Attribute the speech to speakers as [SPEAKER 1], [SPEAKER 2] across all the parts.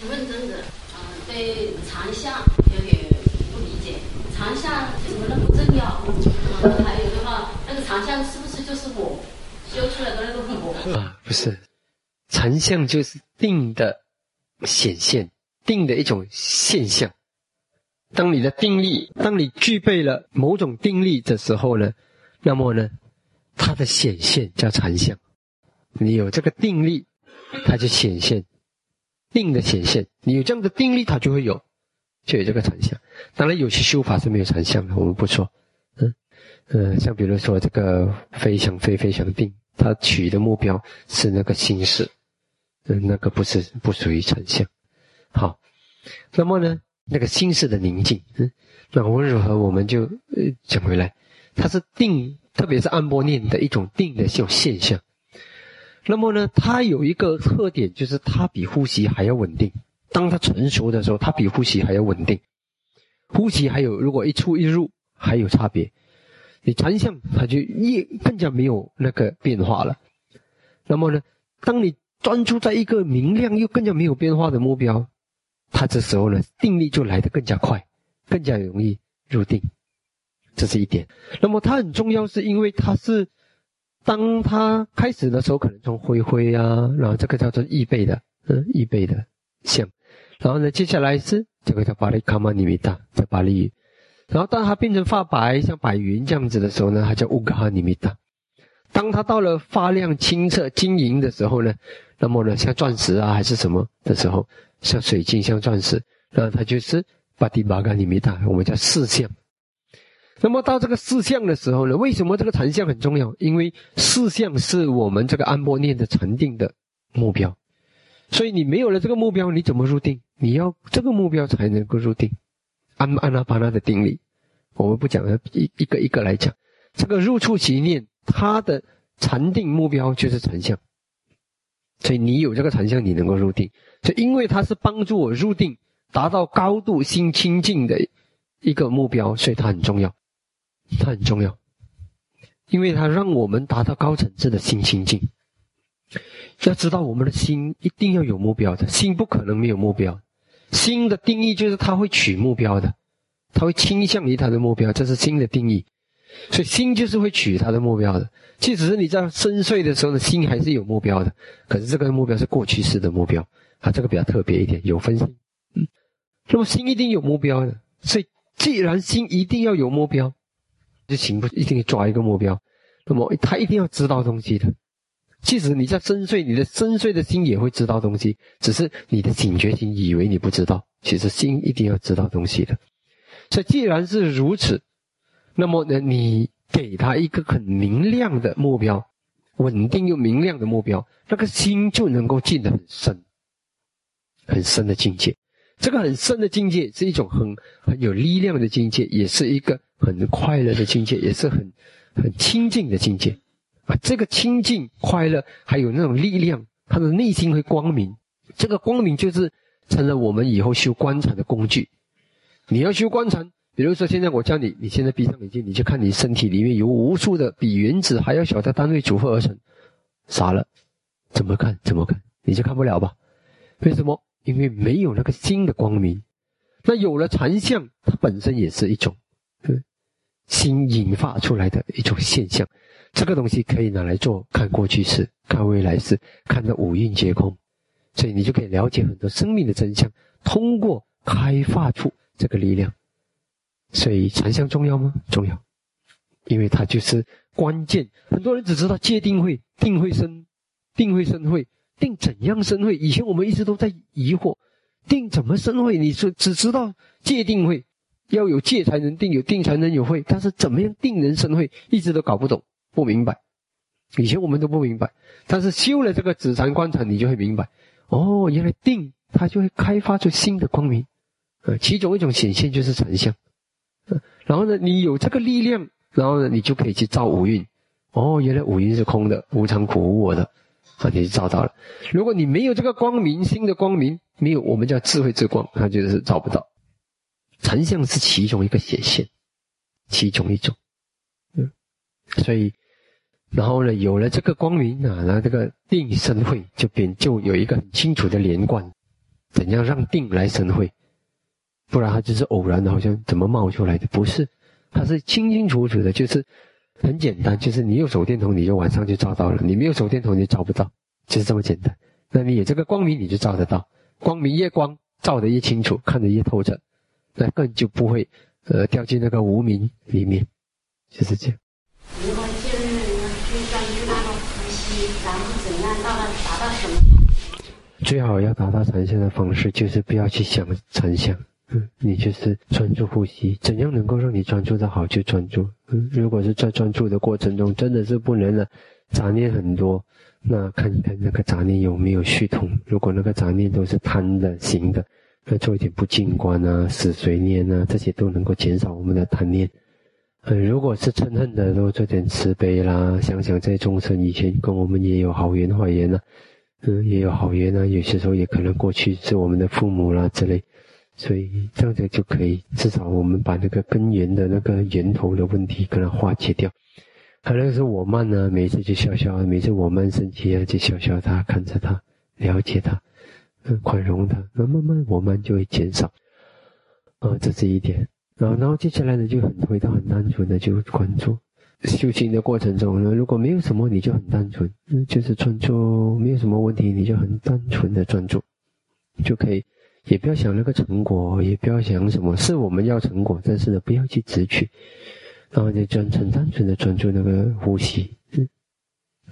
[SPEAKER 1] 请问真的，呃，对长相有点不理解，长相为什么那么重要？呃，还有的话，那个长相是不是就是我修出来的那个我？
[SPEAKER 2] 啊，不是，长相就是定的显现，定的一种现象。当你的定力，当你具备了某种定力的时候呢，那么呢，它的显现叫禅相。你有这个定力，它就显现，定的显现。你有这样的定力，它就会有，就有这个禅相。当然，有些修法是没有禅相的，我们不说。嗯嗯，像比如说这个飞翔飞飞翔定，它取的目标是那个心事，嗯，那个不是不属于禅相。好，那么呢？那个心事的宁静，嗯，那无论如何，我们就呃讲回来，它是定，特别是按波念的一种定的这种现象。那么呢，它有一个特点，就是它比呼吸还要稳定。当它成熟的时候，它比呼吸还要稳定。呼吸还有，如果一出一入还有差别，你禅相它就越更加没有那个变化了。那么呢，当你专注在一个明亮又更加没有变化的目标。他这时候呢，定力就来得更加快，更加容易入定，这是一点。那么它很重要，是因为它是当他开始的时候，可能从灰灰啊，然后这个叫做易背的，嗯，易背的像，然后呢，接下来是这个叫巴利卡玛尼米达，在巴利语，然后当它变成发白，像白云这样子的时候呢，它叫乌嘎哈尼米达。当它到了发亮、清澈、晶莹的时候呢，那么呢，像钻石啊，还是什么的时候。像水晶，像钻石，那它就是巴蒂巴嘎尼米达，我们叫四相。那么到这个四相的时候呢，为什么这个禅相很重要？因为四相是我们这个安波念的禅定的目标。所以你没有了这个目标，你怎么入定？你要这个目标才能够入定。安安拉巴拉的定力，我们不讲了，一一个一个来讲。这个入处其念，它的禅定目标就是禅相。所以你有这个禅相，你能够入定。就因为它是帮助我入定，达到高度心清净的一个目标，所以它很重要。它很重要，因为它让我们达到高层次的心清净。要知道，我们的心一定要有目标的，心不可能没有目标。心的定义就是它会取目标的，它会倾向于它的目标，这是心的定义。所以心就是会取它的目标的。即使是你在深睡的时候呢，心还是有目标的，可是这个目标是过去式的目标。啊，这个比较特别一点，有分心。嗯，那么心一定有目标的，所以既然心一定要有目标，就情不一定抓一个目标。那么他一定要知道东西的，即使你在深睡，你的深睡的心也会知道东西，只是你的警觉心以为你不知道，其实心一定要知道东西的。所以既然是如此，那么呢，你给他一个很明亮的目标，稳定又明亮的目标，那个心就能够进得很深。很深的境界，这个很深的境界是一种很很有力量的境界，也是一个很快乐的境界，也是很很清净的境界啊！这个清净、快乐，还有那种力量，他的内心会光明。这个光明就是成了我们以后修观禅的工具。你要修观禅，比如说现在我教你，你现在闭上眼睛，你就看你身体里面有无数的比原子还要小的单位组合而成，傻了，怎么看？怎么看？你就看不了吧？为什么？因为没有那个心的光明，那有了禅相，它本身也是一种，新引发出来的一种现象。这个东西可以拿来做看过去式、看未来式、看的五蕴皆空，所以你就可以了解很多生命的真相。通过开发出这个力量，所以禅相重要吗？重要，因为它就是关键。很多人只知道戒定慧，定慧生，定慧生慧。定怎样生慧？以前我们一直都在疑惑，定怎么生慧？你说只知道戒定慧，要有戒才能定，有定才能有慧。但是怎么样定人生慧，一直都搞不懂，不明白。以前我们都不明白，但是修了这个止禅观察，你就会明白。哦，原来定它就会开发出新的光明，呃，其中一种显现就是禅相。然后呢，你有这个力量，然后呢，你就可以去造五蕴。哦，原来五蕴是空的，无常苦无我的。啊，你就找到了。如果你没有这个光明新的光明，没有我们叫智慧之光，它就是找不到。成相是其中一个显现，其中一种。嗯，所以，然后呢，有了这个光明啊，那这个定生慧就变就有一个很清楚的连贯。怎样让定来生会，不然它就是偶然的，好像怎么冒出来的？不是，它是清清楚楚的，就是很简单，就是你有手电筒，你就晚上就照到了；你没有手电筒，你就照不到，就是这么简单。那你有这个光明，你就照得到。光明越光，照得越清楚，看得越透彻，那更就不会呃掉进那个无明里面，就是这样。
[SPEAKER 1] 如何建立去专注那个呼吸，然后怎样到达到什么？
[SPEAKER 2] 最好要达到禅相的方式，就是不要去想禅相，嗯，你就是专注呼吸。怎样能够让你专注的好，就专注。嗯，如果是在专注的过程中真的是不能了，杂念很多，那看一看那个杂念有没有系统。如果那个杂念都是贪的、行的，那做一点不净观啊、死随念啊，这些都能够减少我们的贪念。嗯，如果是嗔恨的，都做点慈悲啦，想想在众生以前跟我们也有好缘坏缘呢。嗯，也有好缘啊，有些时候也可能过去是我们的父母啦之类，所以这样子就可以，至少我们把那个根源的那个源头的问题可能化解掉。可能是我慢呢，每次就笑笑，每次我慢生气啊，就笑笑他，看着他，了解他，宽容他，那慢慢我慢就会减少。啊，这是一点。然后，然后接下来呢，就很回到很单纯的就关注。修行的过程中呢，如果没有什么，你就很单纯，就是专注，没有什么问题，你就很单纯的专注，就可以，也不要想那个成果，也不要想什么，是我们要成果，但是呢，不要去执取，然后就专很单纯的专注那个呼吸，嗯，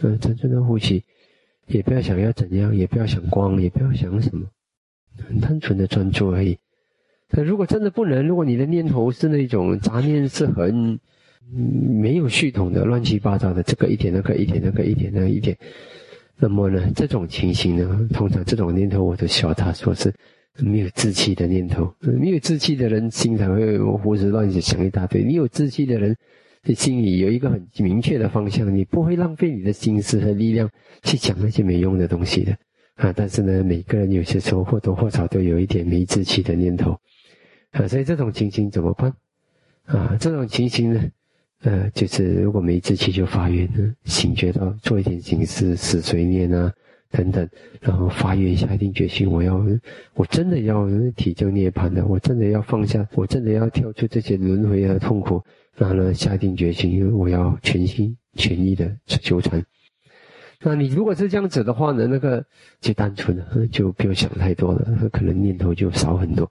[SPEAKER 2] 嗯，单纯的呼吸，也不要想要怎样，也不要想光，也不要想什么，很单纯的专注而已。那如果真的不能，如果你的念头是那种杂念是很。没有系统的乱七八糟的，这个一点那个一点那个一点那一点，那么呢，这种情形呢，通常这种念头我都笑他说是没有志气的念头。没有志气的人经常会胡思乱想一大堆。你有志气的人，你心里有一个很明确的方向，你不会浪费你的心思和力量去讲那些没用的东西的啊。但是呢，每个人有些时候或多或少都有一点没志气的念头啊，所以这种情形怎么办啊？这种情形呢？呃，就是如果没志气就发愿呢，醒觉到做一点形式死随念啊等等，然后发愿下定决心，我要我真的要体证涅槃的，我真的要放下，我真的要跳出这些轮回的痛苦，然后呢下定决心，因为我要全心全意的修禅。那你如果是这样子的话呢，那个就单纯了，就不用想太多了，可能念头就少很多。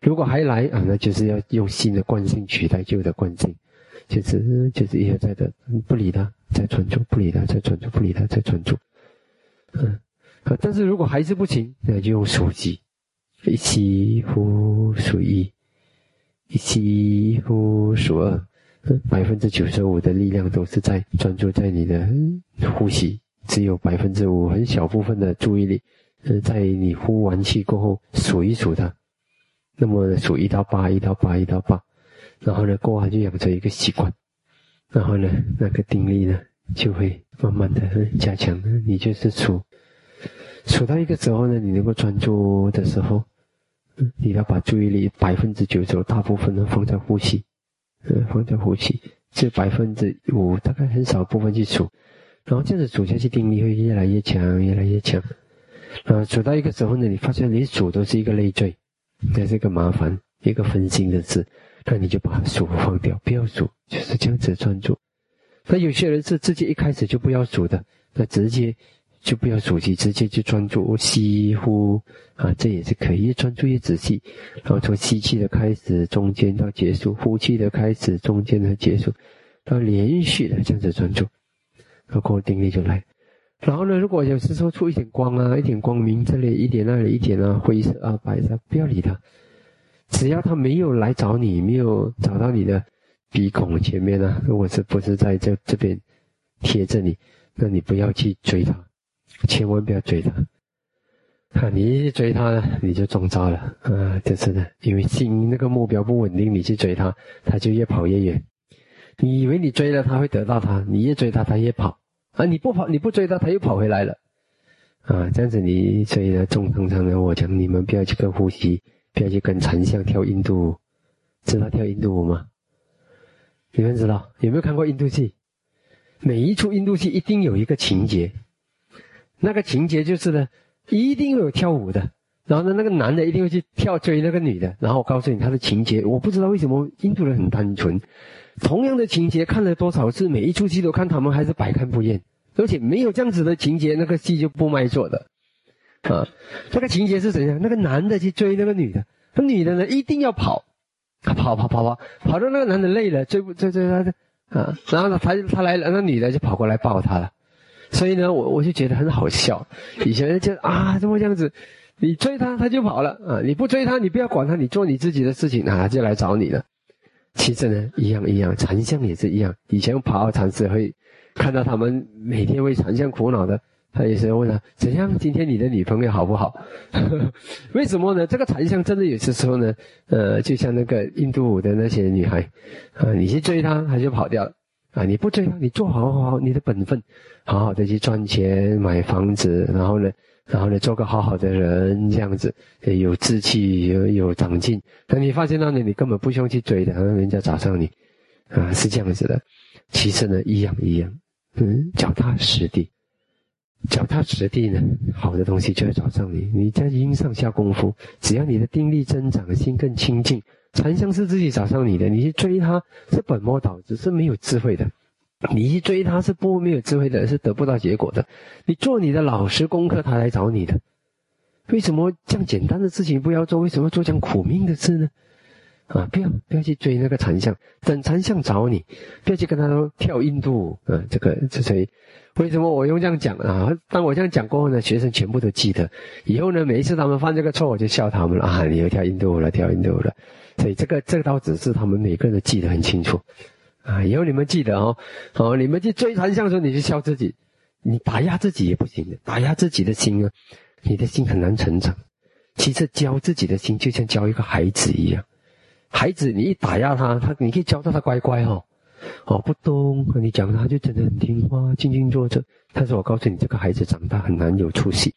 [SPEAKER 2] 如果还来啊，那就是要用新的惯性取代旧的惯性。就是就是一而再的不理他，再专注，不理他，再专注，不理他，再专注。嗯，可但是如果还是不行，那就用数息，一吸呼数一，一吸呼数二，百分之九十五的力量都是在专注在你的呼吸，只有百分之五很小部分的注意力，呃，在你呼完气过后数一数它，那么数一到八，一到八，一到八。然后呢，过完就养成一个习惯，然后呢，那个定力呢就会慢慢的加强。你就是数，数到一个时候呢，你能够专注的时候，你要把注意力百分之九十大部分都放在呼吸，嗯，放在呼吸，这百分之五大概很少部分去数，然后这样子数下去，定力会越来越强，越来越强。啊，数到一个时候呢，你发现你数都是一个累赘，这是一个麻烦，一个分心的事。那你就把数放掉，不要数，就是这样子专注。那有些人是直接一开始就不要数的，那直接就不要数气，直接就专注吸呼啊，这也是可以，越专注越仔细。然后从吸气的开始，中间到结束，呼气的开始，中间到结束，到连续的这样子专注，然后定力就来。然后呢，如果有时说出一点光啊，一点光明，这里一点那里一点啊，灰色啊，白色，不要理它。只要他没有来找你，没有找到你的鼻孔前面呢，如果是不是在这这边贴着你，那你不要去追他，千万不要追他。啊，你一追他呢，你就中招了啊！就是的，因为心那个目标不稳定，你去追他，他就越跑越远。你以为你追了他会得到他，你越追他，他越跑啊！你不跑，你不追他，他又跑回来了啊！这样子你所以呢，中通常的，我讲你们不要去跟呼吸。不要去跟禅相跳印度舞，知道跳印度舞吗？你们知道有没有看过印度戏？每一出印度戏一定有一个情节，那个情节就是呢，一定会有跳舞的。然后呢，那个男的一定会去跳追那个女的。然后我告诉你他的情节，我不知道为什么印度人很单纯，同样的情节看了多少次，每一出戏都看，他们还是百看不厌。而且没有这样子的情节，那个戏就不卖座的。啊，这个情节是怎样？那个男的去追那个女的，那女的呢一定要跑，他 跑跑跑跑，跑到那个男的累了，追不追追他，啊，然后呢他他来了，那女的就跑过来抱他了。所以呢，我我就觉得很好笑。以前就啊，怎么这样子？你追他，他就跑了啊！你不追他，你不要管他，你做你自己的事情啊，就来找你了。其实呢，一样一样，禅相也是一样。以前跑禅师会看到他们每天为禅相苦恼的，他也是问他怎样？今天你的女朋友好不好？为什么呢？这个禅相真的有些时候呢，呃，就像那个印度舞的那些女孩啊，你去追她，她就跑掉了。啊！你不追她，你做好好你的本分，好好的去赚钱买房子，然后呢，然后呢，做个好好的人，这样子有志气，有有长进。等你发现到呢，你根本不需要去追的，人家找上你，啊，是这样子的。其次呢，一样一样，嗯，脚踏实地，脚踏实地呢，好的东西就会找上你。你在因上下功夫，只要你的定力增长，心更清净。禅相是自己找上你的，你去追他是本末倒置，是没有智慧的。你去追他是不没有智慧的，是得不到结果的。你做你的老实功课，他来找你的。为什么这样简单的事情不要做？为什么做这样苦命的事呢？啊，不要不要去追那个禅相，等禅相找你，不要去跟他说跳印度舞啊，这个这谁？为什么我用这样讲啊？当我这样讲过后呢，学生全部都记得。以后呢，每一次他们犯这个错，我就笑他们了啊！你又跳印度舞了，跳印度舞了。所以这个这道指示，他们每个人都记得很清楚，啊！以后你们记得哦，哦，你们去追禅相的时候，你就笑自己，你打压自己也不行的，打压自己的心啊，你的心很难成长。其实教自己的心，就像教一个孩子一样，孩子你一打压他，他你可以教到他乖乖哦，哦不懂，你讲他就真的很听话，静静坐着。但是我告诉你，这个孩子长大很难有出息，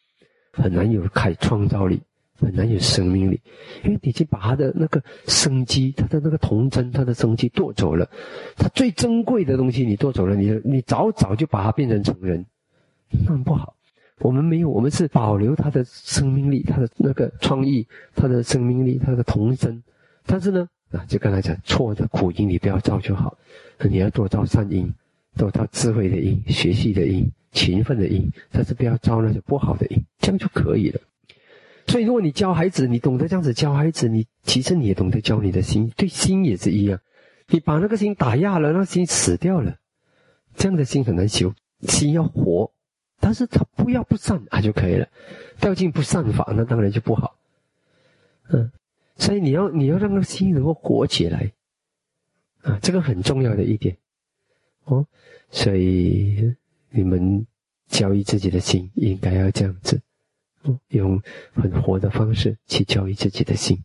[SPEAKER 2] 很难有开创造力。很难有生命力，因为你去把他的那个生机、他的那个童真、他的生机夺走了，他最珍贵的东西你夺走了，你你早早就把他变成成人，那很不好。我们没有，我们是保留他的生命力、他的那个创意、他的生命力、他的童真。但是呢，啊，就刚才讲错的苦因你不要造就好，你要多造善因，多造智慧的因、学习的因、勤奋的因，但是不要造那些不好的因，这样就可以了。所以，如果你教孩子，你懂得这样子教孩子，你其实你也懂得教你的心，对心也是一样。你把那个心打压了，那心死掉了，这样的心很难修。心要活，但是他不要不善啊就可以了。掉进不善法，那当然就不好。嗯，所以你要你要让那个心能够活起来啊，这个很重要的一点哦。所以你们教育自己的心，应该要这样子。哦用很活的方式去教育自己的心，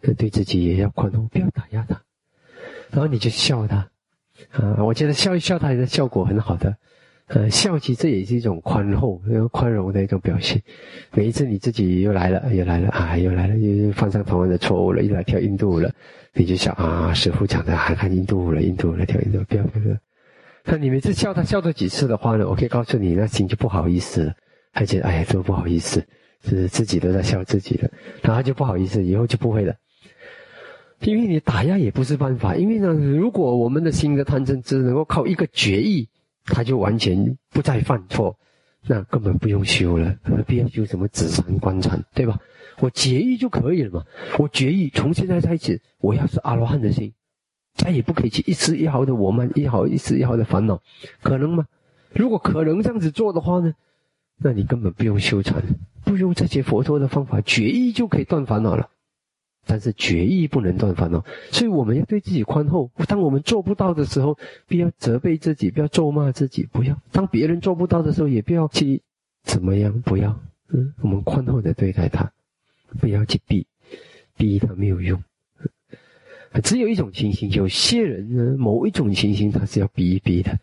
[SPEAKER 2] 对自己也要宽容，不要打压他。然后你就笑他，啊，我觉得笑一笑他的效果很好的。呃，笑其实也是一种宽厚、宽容的一种表现。每一次你自己又来了，又来了啊，又来了，又犯上同样的错误了，又来跳印度舞了，你就想啊，师傅讲的还看印度舞了，印度舞了，跳印度舞，不要不要。那你每次笑他笑多几次的话呢，我可以告诉你，那心就不好意思了。他觉得哎呀，多不好意思，是自己都在笑自己了，然后就不好意思，以后就不会了。因为你打压也不是办法，因为呢，如果我们的心的贪嗔痴能够靠一个决议，他就完全不再犯错，那根本不用修了，何必要修什么止禅观禅，对吧？我决意就可以了嘛。我决意从现在开始，我要是阿罗汉的心，再也不可以去一丝一毫的我慢，一毫一丝一毫的烦恼，可能吗？如果可能这样子做的话呢？那你根本不用修禅，不用这些佛陀的方法，决意就可以断烦恼了。但是决意不能断烦恼，所以我们要对自己宽厚。当我们做不到的时候，不要责备自己，不要咒骂自己，不要。当别人做不到的时候，也不要去怎么样，不要。嗯，我们宽厚的对待他，不要去逼，逼他没有用。只有一种情形，有些人呢，某一种情形他是要逼一逼的，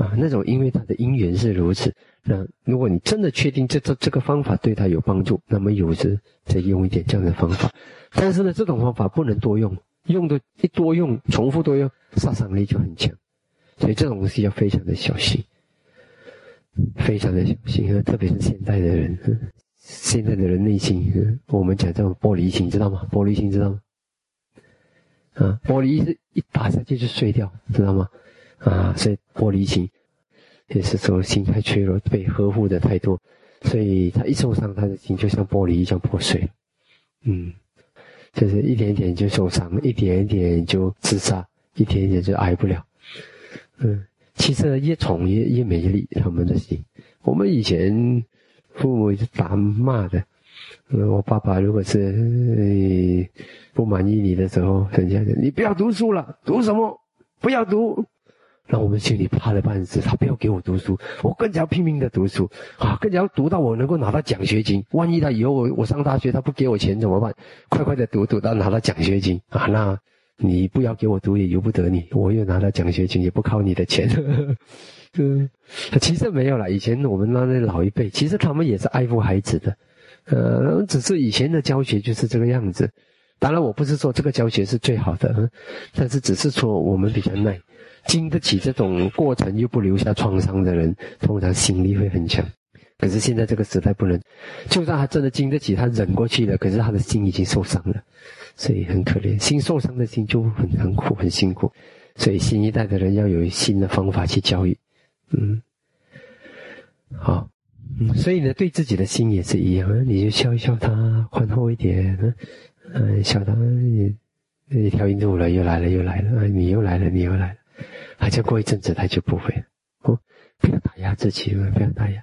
[SPEAKER 2] 啊，那种因为他的因缘是如此。那如果你真的确定这这这个方法对他有帮助，那么有时再用一点这样的方法。但是呢，这种方法不能多用，用的一多用，重复多用，杀伤力就很强。所以这种东西要非常的小心，非常的小心。特别是现代的人，现在的人内心，我们讲这种玻璃心，知道吗？玻璃心知道吗？啊，玻璃是一打下去就碎掉，知道吗？啊，所以玻璃心也是说心太脆弱，被呵护的太多，所以他一受伤，他的心就像玻璃一样破碎。嗯，就是一点点就受伤，一点一点就自杀，一点一点就挨不了。嗯，其实越宠越越美丽，他们的心。我们以前父母是打骂的。我爸爸如果是不满意你的时候，人家讲你不要读书了，读什么？不要读。那我们心里怕的半死，他不要给我读书，我更加要拼命的读书啊，更加要读到我能够拿到奖学金。万一他以后我我上大学他不给我钱怎么办？快快的读读到拿到奖学金啊！那你不要给我读也由不得你，我又拿到奖学金也不靠你的钱。嗯，其实没有了。以前我们那那老一辈，其实他们也是爱护孩子的。呃，只是以前的教学就是这个样子。当然，我不是说这个教学是最好的，但是只是说我们比较耐，经得起这种过程又不留下创伤的人，通常心力会很强。可是现在这个时代不能，就算他真的经得起，他忍过去了，可是他的心已经受伤了，所以很可怜。心受伤的心就很很苦，很辛苦。所以新一代的人要有新的方法去教育。嗯，好。嗯所以呢，对自己的心也是一样，你就笑一笑他，宽厚一点，嗯，笑他，一条印度了，又来了，又来了，你又来了，你又来了，好像过一阵子他就不会了。哦，不要打压自己，不要打压。